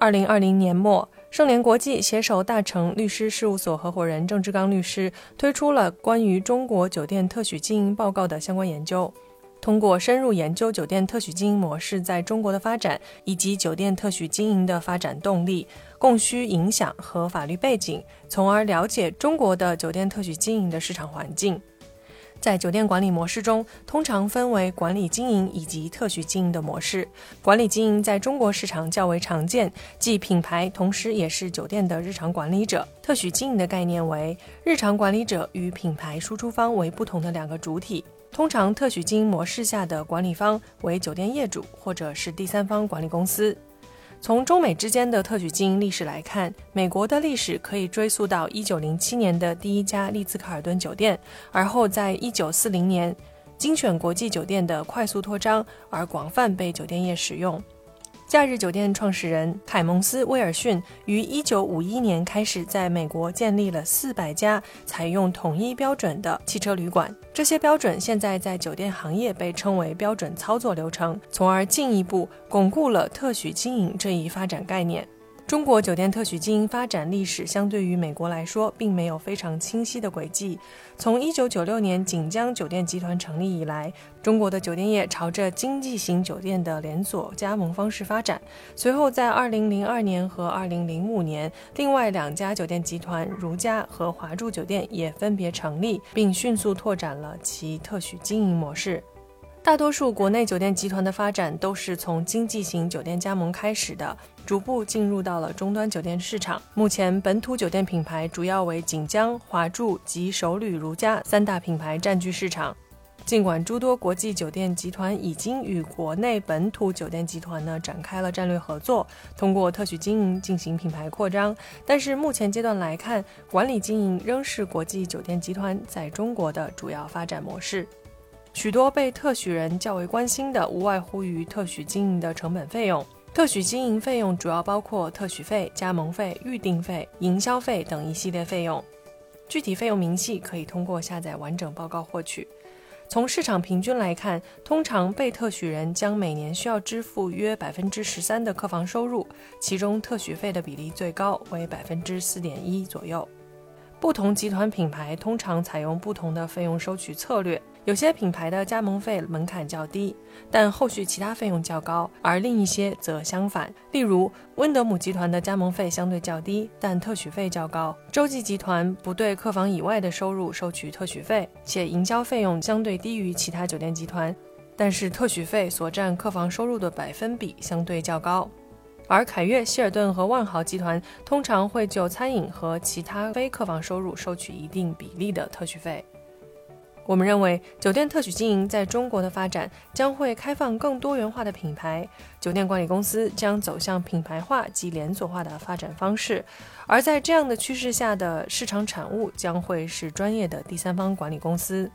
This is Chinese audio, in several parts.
二零二零年末，盛联国际携手大成律师事务所合伙人郑志刚律师推出了关于中国酒店特许经营报告的相关研究。通过深入研究酒店特许经营模式在中国的发展，以及酒店特许经营的发展动力、供需影响和法律背景，从而了解中国的酒店特许经营的市场环境。在酒店管理模式中，通常分为管理经营以及特许经营的模式。管理经营在中国市场较为常见，即品牌同时也是酒店的日常管理者。特许经营的概念为日常管理者与品牌输出方为不同的两个主体。通常，特许经营模式下的管理方为酒店业主或者是第三方管理公司。从中美之间的特许经营历史来看，美国的历史可以追溯到一九零七年的第一家丽兹卡尔顿酒店，而后在一九四零年，精选国际酒店的快速扩张而广泛被酒店业使用。假日酒店创始人凯蒙斯·威尔逊于1951年开始在美国建立了400家采用统一标准的汽车旅馆。这些标准现在在酒店行业被称为标准操作流程，从而进一步巩固了特许经营这一发展概念。中国酒店特许经营发展历史相对于美国来说，并没有非常清晰的轨迹。从1996年锦江酒店集团成立以来，中国的酒店业朝着经济型酒店的连锁加盟方式发展。随后，在2002年和2005年，另外两家酒店集团如家和华住酒店也分别成立，并迅速拓展了其特许经营模式。大多数国内酒店集团的发展都是从经济型酒店加盟开始的，逐步进入到了终端酒店市场。目前，本土酒店品牌主要为锦江、华住及首旅如家三大品牌占据市场。尽管诸多国际酒店集团已经与国内本土酒店集团呢展开了战略合作，通过特许经营进行品牌扩张，但是目前阶段来看，管理经营仍是国际酒店集团在中国的主要发展模式。许多被特许人较为关心的，无外乎于特许经营的成本费用。特许经营费用主要包括特许费、加盟费、预订费、营销费等一系列费用。具体费用明细可以通过下载完整报告获取。从市场平均来看，通常被特许人将每年需要支付约百分之十三的客房收入，其中特许费的比例最高为百分之四点一左右。不同集团品牌通常采用不同的费用收取策略。有些品牌的加盟费门槛较低，但后续其他费用较高；而另一些则相反。例如，温德姆集团的加盟费相对较低，但特许费较高；洲际集团不对客房以外的收入收取特许费，且营销费用相对低于其他酒店集团，但是特许费所占客房收入的百分比相对较高。而凯悦、希尔顿和万豪集团通常会就餐饮和其他非客房收入收取一定比例的特许费。我们认为，酒店特许经营在中国的发展将会开放更多元化的品牌，酒店管理公司将走向品牌化及连锁化的发展方式。而在这样的趋势下的市场产物将会是专业的第三方管理公司。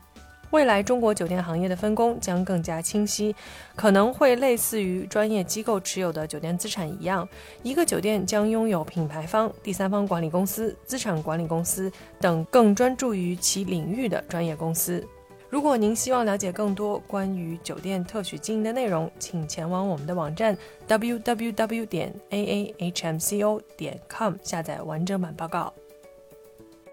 未来中国酒店行业的分工将更加清晰，可能会类似于专业机构持有的酒店资产一样，一个酒店将拥有品牌方、第三方管理公司、资产管理公司等更专注于其领域的专业公司。如果您希望了解更多关于酒店特许经营的内容，请前往我们的网站 www 点 aahmco 点 com 下载完整版报告。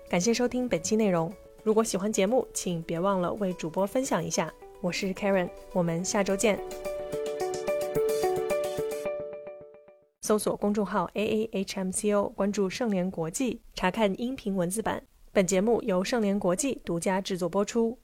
感谢收听本期内容。如果喜欢节目，请别忘了为主播分享一下。我是 Karen，我们下周见。搜索公众号 aahmco，关注盛联国际，查看音频文字版。本节目由盛联国际独家制作播出。